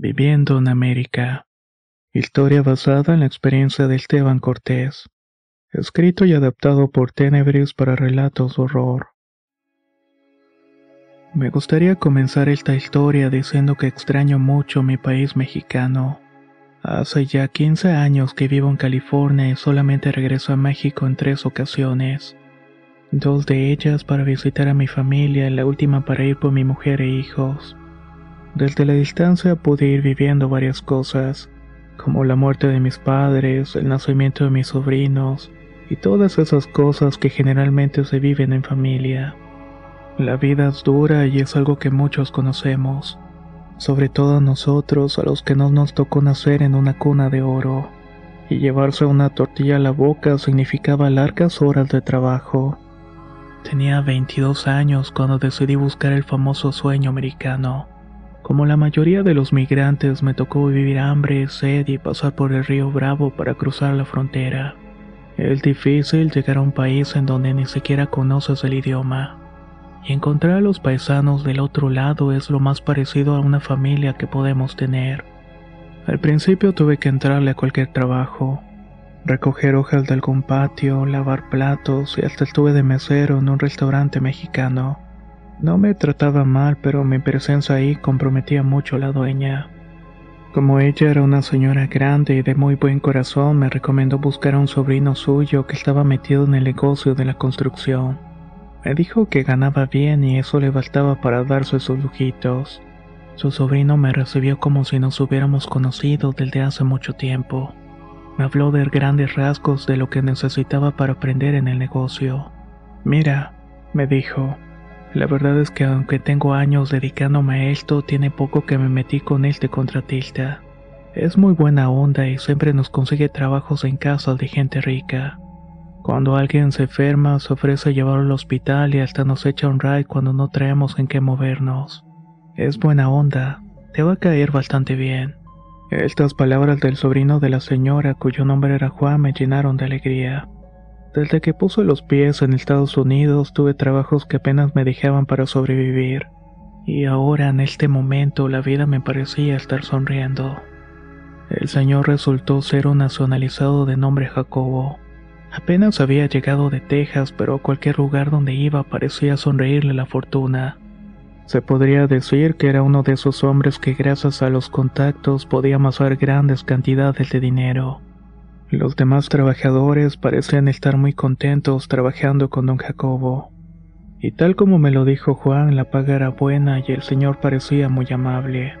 Viviendo en América. Historia basada en la experiencia de Esteban Cortés. Escrito y adaptado por Tenebris para relatos de horror. Me gustaría comenzar esta historia diciendo que extraño mucho mi país mexicano. Hace ya 15 años que vivo en California y solamente regreso a México en tres ocasiones. Dos de ellas para visitar a mi familia y la última para ir por mi mujer e hijos. Desde la distancia pude ir viviendo varias cosas, como la muerte de mis padres, el nacimiento de mis sobrinos y todas esas cosas que generalmente se viven en familia. La vida es dura y es algo que muchos conocemos, sobre todo nosotros a los que no nos tocó nacer en una cuna de oro, y llevarse una tortilla a la boca significaba largas horas de trabajo. Tenía 22 años cuando decidí buscar el famoso sueño americano. Como la mayoría de los migrantes me tocó vivir hambre, sed y pasar por el río Bravo para cruzar la frontera. Es difícil llegar a un país en donde ni siquiera conoces el idioma. Y encontrar a los paisanos del otro lado es lo más parecido a una familia que podemos tener. Al principio tuve que entrarle a cualquier trabajo, recoger hojas de algún patio, lavar platos y hasta estuve de mesero en un restaurante mexicano. No me trataba mal, pero mi presencia ahí comprometía mucho a la dueña. Como ella era una señora grande y de muy buen corazón, me recomendó buscar a un sobrino suyo que estaba metido en el negocio de la construcción. Me dijo que ganaba bien y eso le bastaba para darse sus lujitos. Su sobrino me recibió como si nos hubiéramos conocido desde hace mucho tiempo. Me habló de grandes rasgos de lo que necesitaba para aprender en el negocio. Mira, me dijo, la verdad es que aunque tengo años dedicándome a esto, tiene poco que me metí con este contratista. Es muy buena onda y siempre nos consigue trabajos en casas de gente rica. Cuando alguien se enferma, se ofrece llevarlo al hospital y hasta nos echa un ride cuando no traemos en qué movernos. Es buena onda, te va a caer bastante bien. Estas palabras del sobrino de la señora, cuyo nombre era Juan, me llenaron de alegría. Desde que puso los pies en Estados Unidos tuve trabajos que apenas me dejaban para sobrevivir. Y ahora en este momento la vida me parecía estar sonriendo. El señor resultó ser un nacionalizado de nombre Jacobo. Apenas había llegado de Texas, pero a cualquier lugar donde iba parecía sonreírle la fortuna. Se podría decir que era uno de esos hombres que gracias a los contactos podía amasar grandes cantidades de dinero. Los demás trabajadores parecían estar muy contentos trabajando con don Jacobo. Y tal como me lo dijo Juan, la paga era buena y el señor parecía muy amable.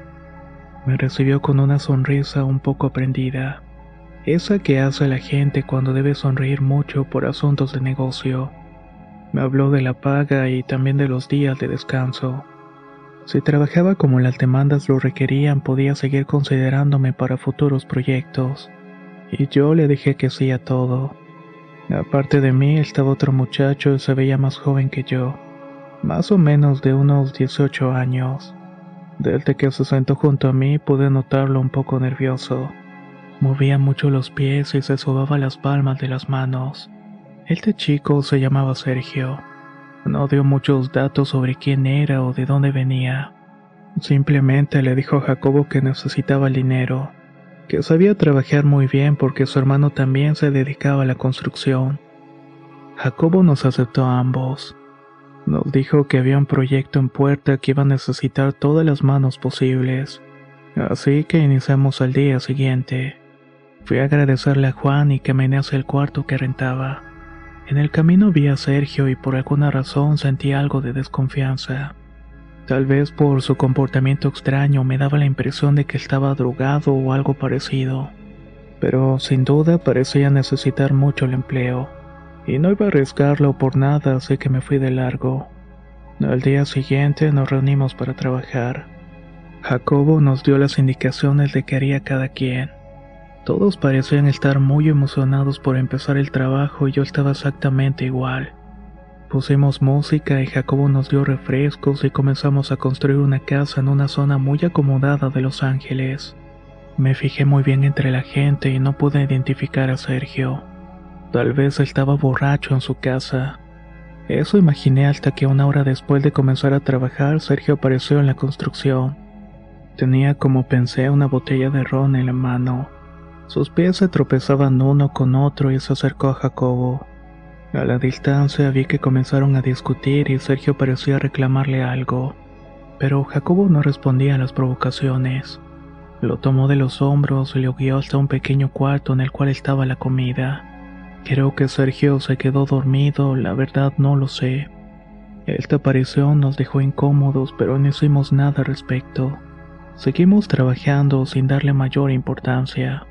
Me recibió con una sonrisa un poco aprendida, esa que hace la gente cuando debe sonreír mucho por asuntos de negocio. Me habló de la paga y también de los días de descanso. Si trabajaba como las demandas lo requerían, podía seguir considerándome para futuros proyectos. Y yo le dije que sí a todo. Aparte de mí estaba otro muchacho y se veía más joven que yo, más o menos de unos 18 años. Desde que se sentó junto a mí pude notarlo un poco nervioso. Movía mucho los pies y se sobaba las palmas de las manos. Este chico se llamaba Sergio. No dio muchos datos sobre quién era o de dónde venía. Simplemente le dijo a Jacobo que necesitaba dinero, que sabía trabajar muy bien porque su hermano también se dedicaba a la construcción. Jacobo nos aceptó a ambos. Nos dijo que había un proyecto en puerta que iba a necesitar todas las manos posibles. Así que iniciamos al día siguiente. Fui a agradecerle a Juan y caminé hacia el cuarto que rentaba. En el camino vi a Sergio y por alguna razón sentí algo de desconfianza. Tal vez por su comportamiento extraño me daba la impresión de que estaba drogado o algo parecido. Pero sin duda parecía necesitar mucho el empleo, y no iba a arriesgarlo por nada, así que me fui de largo. Al día siguiente nos reunimos para trabajar. Jacobo nos dio las indicaciones de qué haría cada quien. Todos parecían estar muy emocionados por empezar el trabajo y yo estaba exactamente igual. Pusimos música y Jacobo nos dio refrescos y comenzamos a construir una casa en una zona muy acomodada de Los Ángeles. Me fijé muy bien entre la gente y no pude identificar a Sergio. Tal vez estaba borracho en su casa. Eso imaginé hasta que una hora después de comenzar a trabajar, Sergio apareció en la construcción. Tenía como pensé una botella de ron en la mano. Sus pies se tropezaban uno con otro y se acercó a Jacobo. A la distancia vi que comenzaron a discutir y Sergio parecía reclamarle algo, pero Jacobo no respondía a las provocaciones. Lo tomó de los hombros y lo guió hasta un pequeño cuarto en el cual estaba la comida. Creo que Sergio se quedó dormido, la verdad no lo sé. Esta aparición nos dejó incómodos, pero no hicimos nada al respecto. Seguimos trabajando sin darle mayor importancia.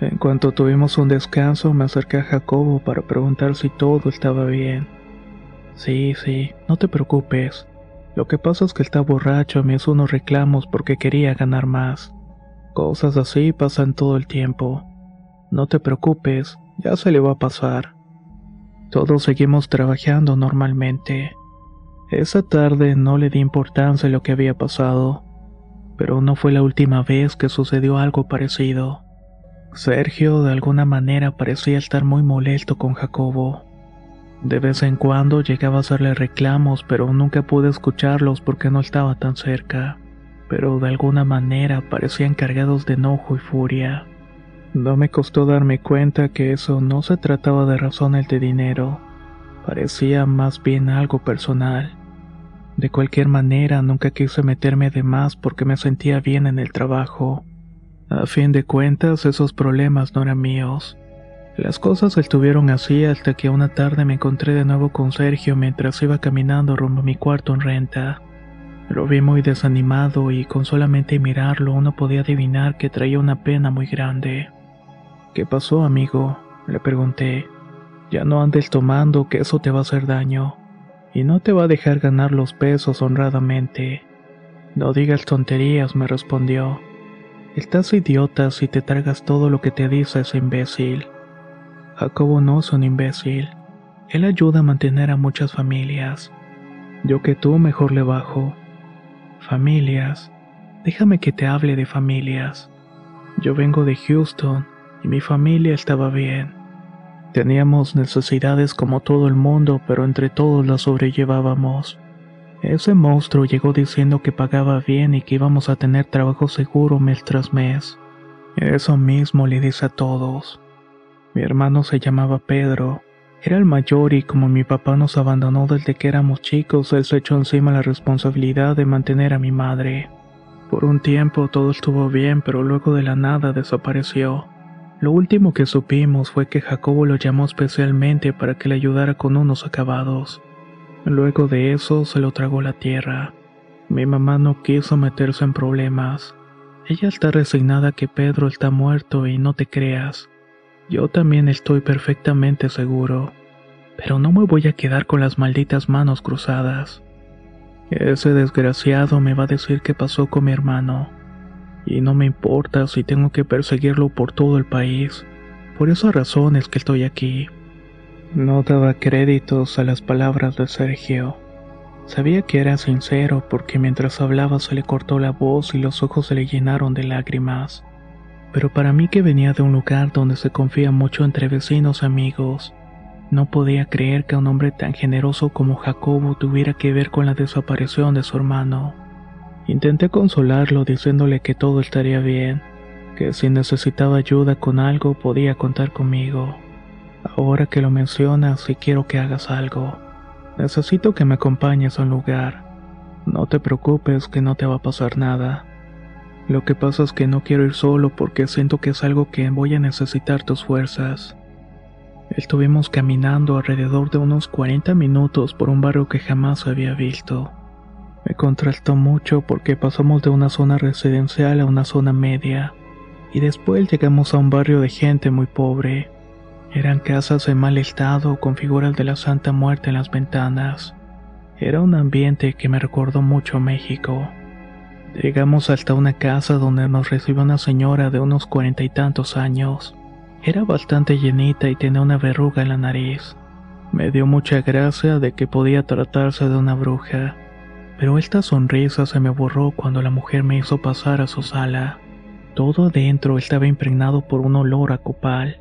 En cuanto tuvimos un descanso, me acerqué a Jacobo para preguntar si todo estaba bien. Sí, sí, no te preocupes. Lo que pasa es que está borracho me hizo unos reclamos porque quería ganar más. Cosas así pasan todo el tiempo. No te preocupes, ya se le va a pasar. Todos seguimos trabajando normalmente. Esa tarde no le di importancia a lo que había pasado, pero no fue la última vez que sucedió algo parecido. Sergio de alguna manera parecía estar muy molesto con Jacobo. De vez en cuando llegaba a hacerle reclamos, pero nunca pude escucharlos porque no estaba tan cerca. Pero de alguna manera parecían cargados de enojo y furia. No me costó darme cuenta que eso no se trataba de razones de dinero, parecía más bien algo personal. De cualquier manera, nunca quise meterme de más porque me sentía bien en el trabajo. A fin de cuentas, esos problemas no eran míos. Las cosas estuvieron así hasta que una tarde me encontré de nuevo con Sergio mientras iba caminando rumbo a mi cuarto en renta. Lo vi muy desanimado y con solamente mirarlo uno podía adivinar que traía una pena muy grande. ¿Qué pasó, amigo? Le pregunté. Ya no andes tomando, que eso te va a hacer daño. Y no te va a dejar ganar los pesos honradamente. No digas tonterías, me respondió. Estás idiota si te tragas todo lo que te dice ese imbécil. Jacobo no es un imbécil. Él ayuda a mantener a muchas familias. Yo que tú mejor le bajo. Familias. Déjame que te hable de familias. Yo vengo de Houston y mi familia estaba bien. Teníamos necesidades como todo el mundo, pero entre todos las sobrellevábamos. Ese monstruo llegó diciendo que pagaba bien y que íbamos a tener trabajo seguro mes tras mes. Eso mismo le dice a todos. Mi hermano se llamaba Pedro. Era el mayor y como mi papá nos abandonó desde que éramos chicos, él se echó encima la responsabilidad de mantener a mi madre. Por un tiempo todo estuvo bien, pero luego de la nada desapareció. Lo último que supimos fue que Jacobo lo llamó especialmente para que le ayudara con unos acabados. Luego de eso se lo tragó la tierra. Mi mamá no quiso meterse en problemas. Ella está resignada que Pedro está muerto y no te creas. Yo también estoy perfectamente seguro. Pero no me voy a quedar con las malditas manos cruzadas. Ese desgraciado me va a decir qué pasó con mi hermano y no me importa si tengo que perseguirlo por todo el país. Por esas razones que estoy aquí. No daba créditos a las palabras de Sergio. Sabía que era sincero porque mientras hablaba se le cortó la voz y los ojos se le llenaron de lágrimas. Pero para mí que venía de un lugar donde se confía mucho entre vecinos amigos, no podía creer que un hombre tan generoso como Jacobo tuviera que ver con la desaparición de su hermano. Intenté consolarlo diciéndole que todo estaría bien, que si necesitaba ayuda con algo podía contar conmigo. Ahora que lo mencionas, si quiero que hagas algo. Necesito que me acompañes a un lugar. No te preocupes que no te va a pasar nada. Lo que pasa es que no quiero ir solo porque siento que es algo que voy a necesitar tus fuerzas. Estuvimos caminando alrededor de unos 40 minutos por un barrio que jamás había visto. Me contrastó mucho porque pasamos de una zona residencial a una zona media, y después llegamos a un barrio de gente muy pobre. Eran casas en mal estado con figuras de la Santa Muerte en las ventanas. Era un ambiente que me recordó mucho México. Llegamos hasta una casa donde nos recibió una señora de unos cuarenta y tantos años. Era bastante llenita y tenía una verruga en la nariz. Me dio mucha gracia de que podía tratarse de una bruja, pero esta sonrisa se me borró cuando la mujer me hizo pasar a su sala. Todo adentro estaba impregnado por un olor a copal,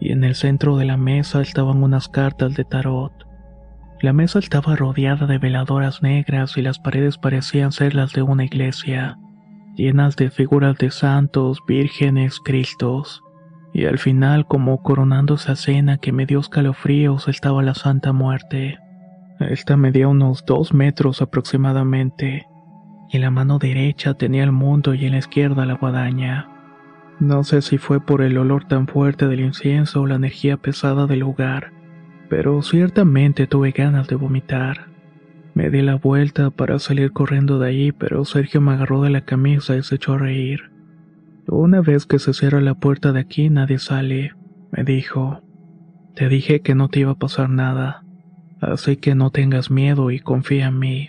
y en el centro de la mesa estaban unas cartas de tarot. La mesa estaba rodeada de veladoras negras y las paredes parecían ser las de una iglesia, llenas de figuras de santos, vírgenes, cristos. Y al final, como coronando esa cena que me dio escalofríos, estaba la Santa Muerte. Esta medía unos dos metros aproximadamente, y en la mano derecha tenía el mundo y en la izquierda la guadaña. No sé si fue por el olor tan fuerte del incienso o la energía pesada del lugar, pero ciertamente tuve ganas de vomitar. Me di la vuelta para salir corriendo de ahí, pero Sergio me agarró de la camisa y se echó a reír. Una vez que se cierra la puerta de aquí nadie sale, me dijo. Te dije que no te iba a pasar nada, así que no tengas miedo y confía en mí.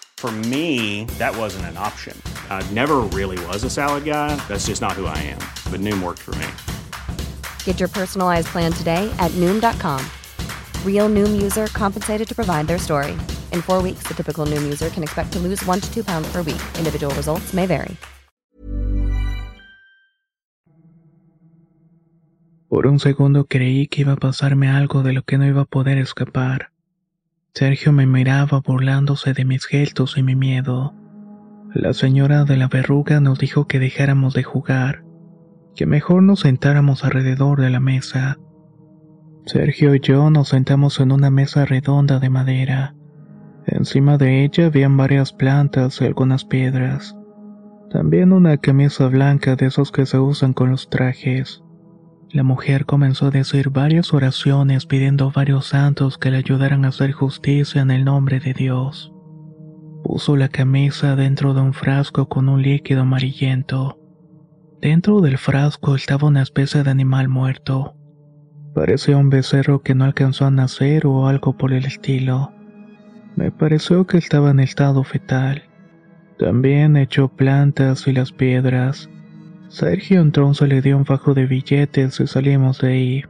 For me, that wasn't an option. I never really was a salad guy. That's just not who I am. But Noom worked for me. Get your personalized plan today at Noom.com. Real Noom user compensated to provide their story. In four weeks, the typical Noom user can expect to lose one to two pounds per week. Individual results may vary. Por un segundo creí que iba a pasarme algo de lo que no iba a poder escapar. Sergio me miraba burlándose de mis gestos y mi miedo. La señora de la verruga nos dijo que dejáramos de jugar, que mejor nos sentáramos alrededor de la mesa. Sergio y yo nos sentamos en una mesa redonda de madera. Encima de ella habían varias plantas y algunas piedras. También una camisa blanca de esos que se usan con los trajes. La mujer comenzó a decir varias oraciones pidiendo varios santos que le ayudaran a hacer justicia en el nombre de Dios. Puso la camisa dentro de un frasco con un líquido amarillento. Dentro del frasco estaba una especie de animal muerto. Parecía un becerro que no alcanzó a nacer o algo por el estilo. Me pareció que estaba en estado fetal. También echó plantas y las piedras. Sergio entonces le dio un fajo de billetes y salimos de ahí.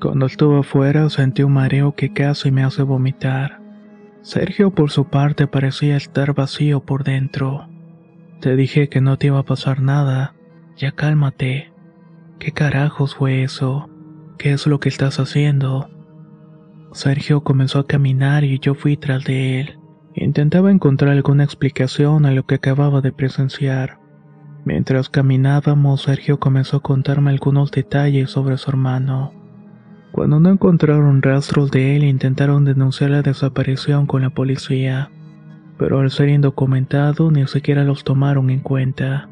Cuando estuve afuera sentí un mareo que casi me hace vomitar. Sergio por su parte parecía estar vacío por dentro. Te dije que no te iba a pasar nada. Ya cálmate. ¿Qué carajos fue eso? ¿Qué es lo que estás haciendo? Sergio comenzó a caminar y yo fui tras de él. Intentaba encontrar alguna explicación a lo que acababa de presenciar. Mientras caminábamos, Sergio comenzó a contarme algunos detalles sobre su hermano. Cuando no encontraron rastros de él, intentaron denunciar la desaparición con la policía, pero al ser indocumentado ni siquiera los tomaron en cuenta.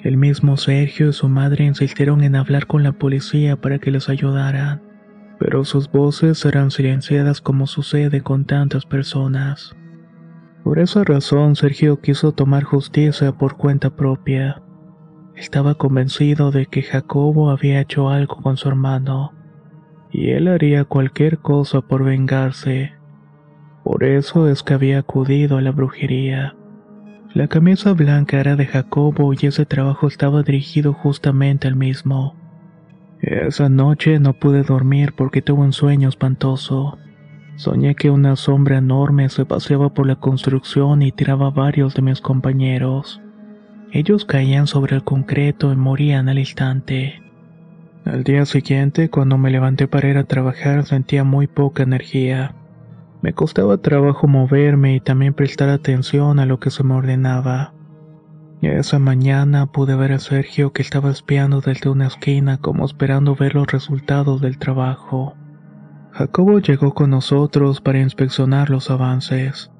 El mismo Sergio y su madre insistieron en hablar con la policía para que les ayudaran, pero sus voces eran silenciadas como sucede con tantas personas. Por esa razón Sergio quiso tomar justicia por cuenta propia. Estaba convencido de que Jacobo había hecho algo con su hermano, y él haría cualquier cosa por vengarse. Por eso es que había acudido a la brujería. La camisa blanca era de Jacobo y ese trabajo estaba dirigido justamente al mismo. Esa noche no pude dormir porque tuve un sueño espantoso. Soñé que una sombra enorme se paseaba por la construcción y tiraba a varios de mis compañeros. Ellos caían sobre el concreto y morían al instante. Al día siguiente, cuando me levanté para ir a trabajar, sentía muy poca energía. Me costaba trabajo moverme y también prestar atención a lo que se me ordenaba. Esa mañana pude ver a Sergio que estaba espiando desde una esquina como esperando ver los resultados del trabajo. Jacobo llegó con nosotros para inspeccionar los avances.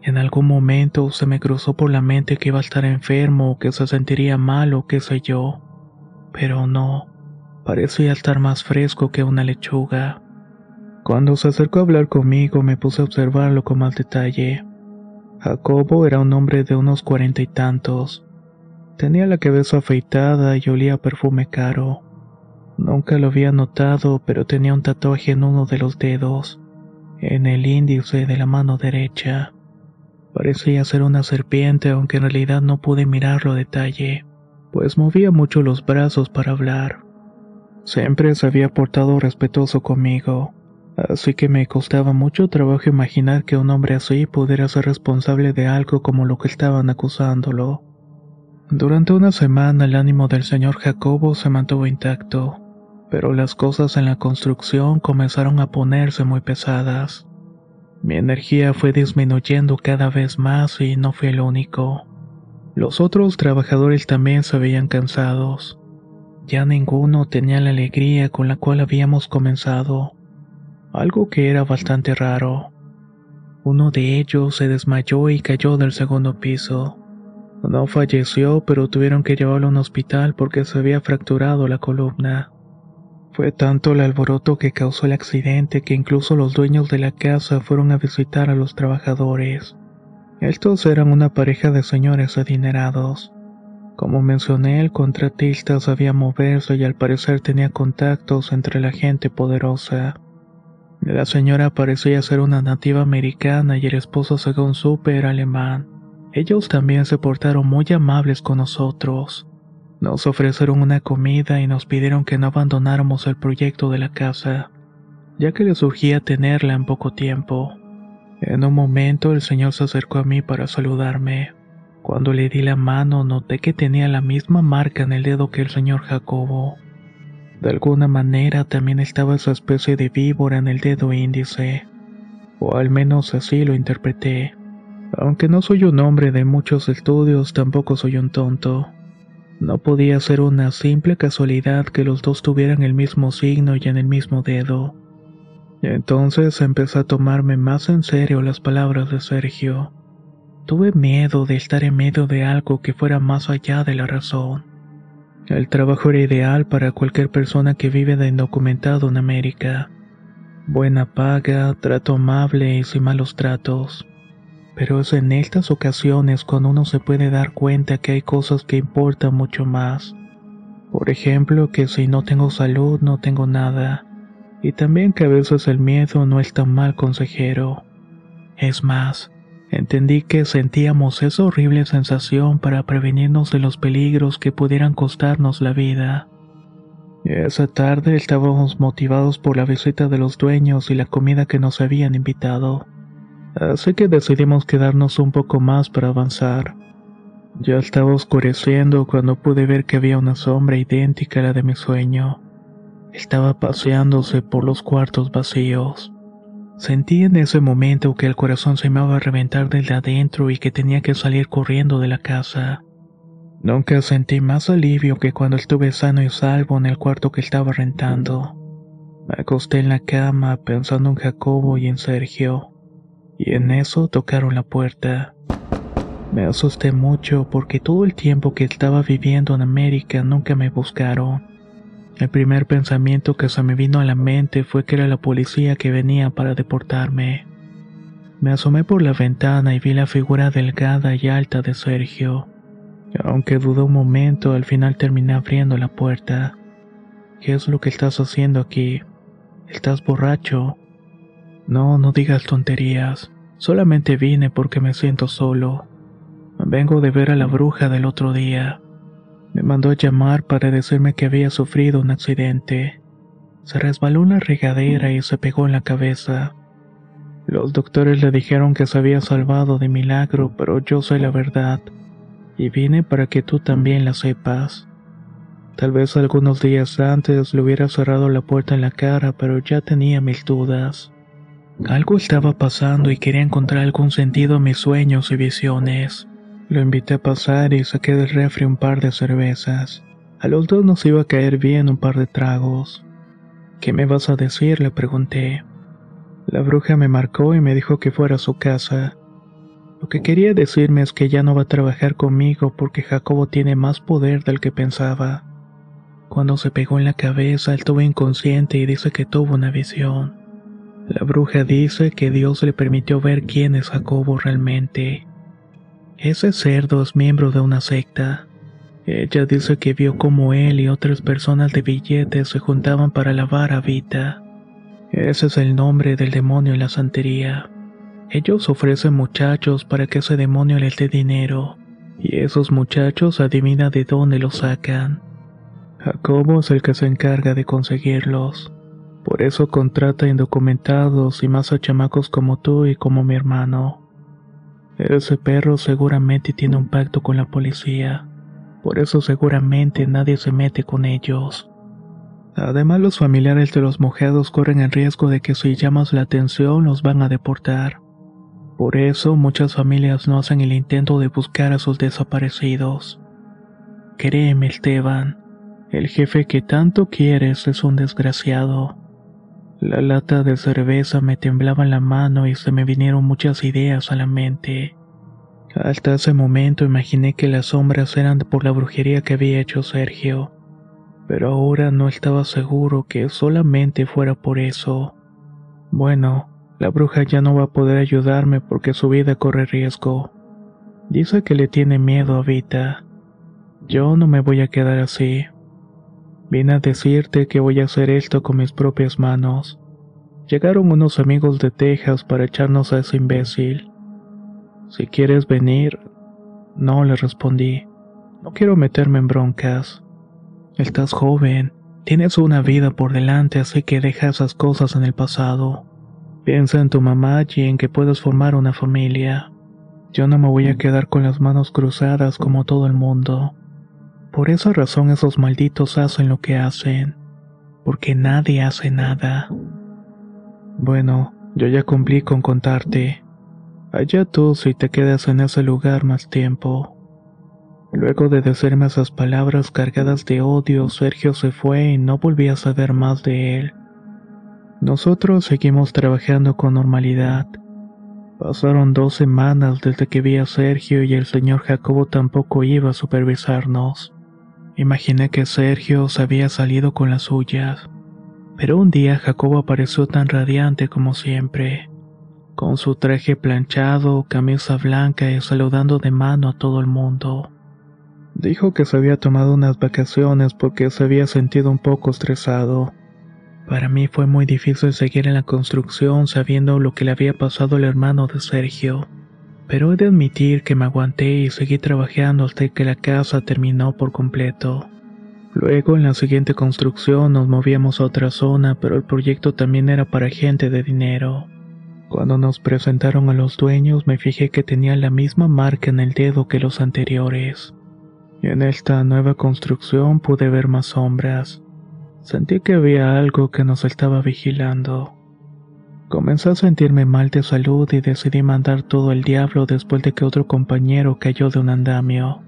En algún momento se me cruzó por la mente que iba a estar enfermo que se sentiría mal o qué sé yo. Pero no, parecía estar más fresco que una lechuga. Cuando se acercó a hablar conmigo me puse a observarlo con más detalle. Jacobo era un hombre de unos cuarenta y tantos. Tenía la cabeza afeitada y olía perfume caro. Nunca lo había notado, pero tenía un tatuaje en uno de los dedos, en el índice de la mano derecha. Parecía ser una serpiente, aunque en realidad no pude mirarlo a detalle, pues movía mucho los brazos para hablar. Siempre se había portado respetuoso conmigo Así que me costaba mucho trabajo imaginar que un hombre así pudiera ser responsable de algo como lo que estaban acusándolo. Durante una semana el ánimo del señor Jacobo se mantuvo intacto, pero las cosas en la construcción comenzaron a ponerse muy pesadas. Mi energía fue disminuyendo cada vez más y no fui el único. Los otros trabajadores también se veían cansados. Ya ninguno tenía la alegría con la cual habíamos comenzado algo que era bastante raro. Uno de ellos se desmayó y cayó del segundo piso. No falleció, pero tuvieron que llevarlo a un hospital porque se había fracturado la columna. Fue tanto el alboroto que causó el accidente que incluso los dueños de la casa fueron a visitar a los trabajadores. Estos eran una pareja de señores adinerados. Como mencioné, el contratista sabía moverse y al parecer tenía contactos entre la gente poderosa. La señora parecía ser una nativa americana y el esposo según supe era alemán. Ellos también se portaron muy amables con nosotros. Nos ofrecieron una comida y nos pidieron que no abandonáramos el proyecto de la casa, ya que les surgía tenerla en poco tiempo. En un momento el señor se acercó a mí para saludarme. Cuando le di la mano noté que tenía la misma marca en el dedo que el señor Jacobo. De alguna manera también estaba esa especie de víbora en el dedo índice, o al menos así lo interpreté. Aunque no soy un hombre de muchos estudios, tampoco soy un tonto. No podía ser una simple casualidad que los dos tuvieran el mismo signo y en el mismo dedo. Entonces empecé a tomarme más en serio las palabras de Sergio. Tuve miedo de estar en medio de algo que fuera más allá de la razón. El trabajo era ideal para cualquier persona que vive de indocumentado en América. Buena paga, trato amable y sin malos tratos. Pero es en estas ocasiones cuando uno se puede dar cuenta que hay cosas que importan mucho más. Por ejemplo, que si no tengo salud no tengo nada. Y también que a veces el miedo no es tan mal consejero. Es más, Entendí que sentíamos esa horrible sensación para prevenirnos de los peligros que pudieran costarnos la vida. Esa tarde estábamos motivados por la visita de los dueños y la comida que nos habían invitado. Así que decidimos quedarnos un poco más para avanzar. Ya estaba oscureciendo cuando pude ver que había una sombra idéntica a la de mi sueño. Estaba paseándose por los cuartos vacíos. Sentí en ese momento que el corazón se me iba a reventar desde adentro y que tenía que salir corriendo de la casa. Nunca sentí más alivio que cuando estuve sano y salvo en el cuarto que estaba rentando. Me acosté en la cama pensando en Jacobo y en Sergio, y en eso tocaron la puerta. Me asusté mucho porque todo el tiempo que estaba viviendo en América nunca me buscaron. El primer pensamiento que se me vino a la mente fue que era la policía que venía para deportarme. Me asomé por la ventana y vi la figura delgada y alta de Sergio. Aunque dudé un momento, al final terminé abriendo la puerta. ¿Qué es lo que estás haciendo aquí? ¿Estás borracho? No, no digas tonterías. Solamente vine porque me siento solo. Vengo de ver a la bruja del otro día. Me mandó a llamar para decirme que había sufrido un accidente. Se resbaló en la regadera y se pegó en la cabeza. Los doctores le dijeron que se había salvado de milagro, pero yo sé la verdad. Y vine para que tú también la sepas. Tal vez algunos días antes le hubiera cerrado la puerta en la cara, pero ya tenía mis dudas. Algo estaba pasando y quería encontrar algún sentido a mis sueños y visiones. Lo invité a pasar y saqué del refri un par de cervezas. A los dos nos iba a caer bien un par de tragos. ¿Qué me vas a decir? le pregunté. La bruja me marcó y me dijo que fuera a su casa. Lo que quería decirme es que ya no va a trabajar conmigo porque Jacobo tiene más poder del que pensaba. Cuando se pegó en la cabeza, estuvo inconsciente y dice que tuvo una visión. La bruja dice que Dios le permitió ver quién es Jacobo realmente. Ese cerdo es miembro de una secta. Ella dice que vio como él y otras personas de billetes se juntaban para lavar a Vita. Ese es el nombre del demonio en la santería. Ellos ofrecen muchachos para que ese demonio les dé dinero, y esos muchachos adivinan de dónde los sacan. Jacobo es el que se encarga de conseguirlos. Por eso contrata indocumentados y más a chamacos como tú y como mi hermano. Ese perro seguramente tiene un pacto con la policía. Por eso seguramente nadie se mete con ellos. Además los familiares de los mojados corren el riesgo de que si llamas la atención los van a deportar. Por eso muchas familias no hacen el intento de buscar a sus desaparecidos. Créeme Esteban, el jefe que tanto quieres es un desgraciado. La lata de cerveza me temblaba en la mano y se me vinieron muchas ideas a la mente. Hasta ese momento imaginé que las sombras eran por la brujería que había hecho Sergio, pero ahora no estaba seguro que solamente fuera por eso. Bueno, la bruja ya no va a poder ayudarme porque su vida corre riesgo. Dice que le tiene miedo a Vita. Yo no me voy a quedar así. Vine a decirte que voy a hacer esto con mis propias manos. Llegaron unos amigos de Texas para echarnos a ese imbécil. Si quieres venir... No le respondí. No quiero meterme en broncas. Estás joven, tienes una vida por delante, así que deja esas cosas en el pasado. Piensa en tu mamá y en que puedes formar una familia. Yo no me voy a quedar con las manos cruzadas como todo el mundo. Por esa razón esos malditos hacen lo que hacen, porque nadie hace nada. Bueno, yo ya cumplí con contarte. Allá tú si te quedas en ese lugar más tiempo. Luego de decirme esas palabras cargadas de odio, Sergio se fue y no volví a saber más de él. Nosotros seguimos trabajando con normalidad. Pasaron dos semanas desde que vi a Sergio y el señor Jacobo tampoco iba a supervisarnos. Imaginé que Sergio se había salido con las suyas. Pero un día Jacobo apareció tan radiante como siempre, con su traje planchado, camisa blanca y saludando de mano a todo el mundo. Dijo que se había tomado unas vacaciones porque se había sentido un poco estresado. Para mí fue muy difícil seguir en la construcción sabiendo lo que le había pasado al hermano de Sergio pero he de admitir que me aguanté y seguí trabajando hasta que la casa terminó por completo. Luego en la siguiente construcción nos movíamos a otra zona, pero el proyecto también era para gente de dinero. Cuando nos presentaron a los dueños me fijé que tenía la misma marca en el dedo que los anteriores. Y en esta nueva construcción pude ver más sombras. Sentí que había algo que nos estaba vigilando. Comencé a sentirme mal de salud y decidí mandar todo el diablo después de que otro compañero cayó de un andamio.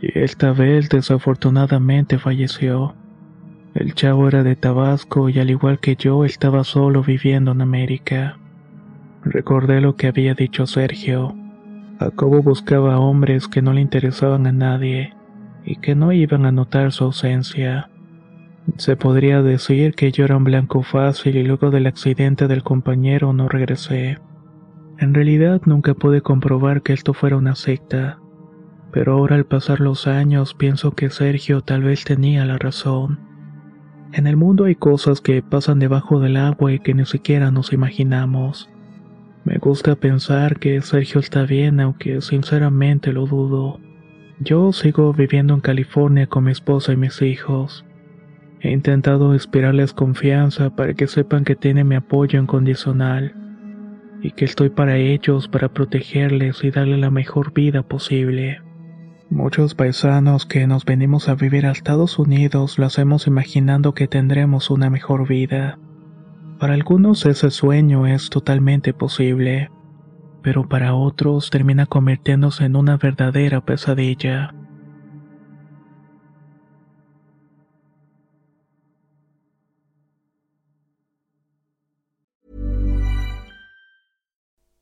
Y esta vez desafortunadamente falleció. El chavo era de Tabasco y al igual que yo estaba solo viviendo en América. Recordé lo que había dicho Sergio. Jacobo buscaba hombres que no le interesaban a nadie y que no iban a notar su ausencia. Se podría decir que yo era un blanco fácil y luego del accidente del compañero no regresé. En realidad nunca pude comprobar que esto fuera una secta, pero ahora al pasar los años pienso que Sergio tal vez tenía la razón. En el mundo hay cosas que pasan debajo del agua y que ni siquiera nos imaginamos. Me gusta pensar que Sergio está bien, aunque sinceramente lo dudo. Yo sigo viviendo en California con mi esposa y mis hijos. He intentado inspirarles confianza para que sepan que tienen mi apoyo incondicional y que estoy para ellos para protegerles y darles la mejor vida posible. Muchos paisanos que nos venimos a vivir a Estados Unidos lo hacemos imaginando que tendremos una mejor vida. Para algunos ese sueño es totalmente posible, pero para otros termina convirtiéndose en una verdadera pesadilla.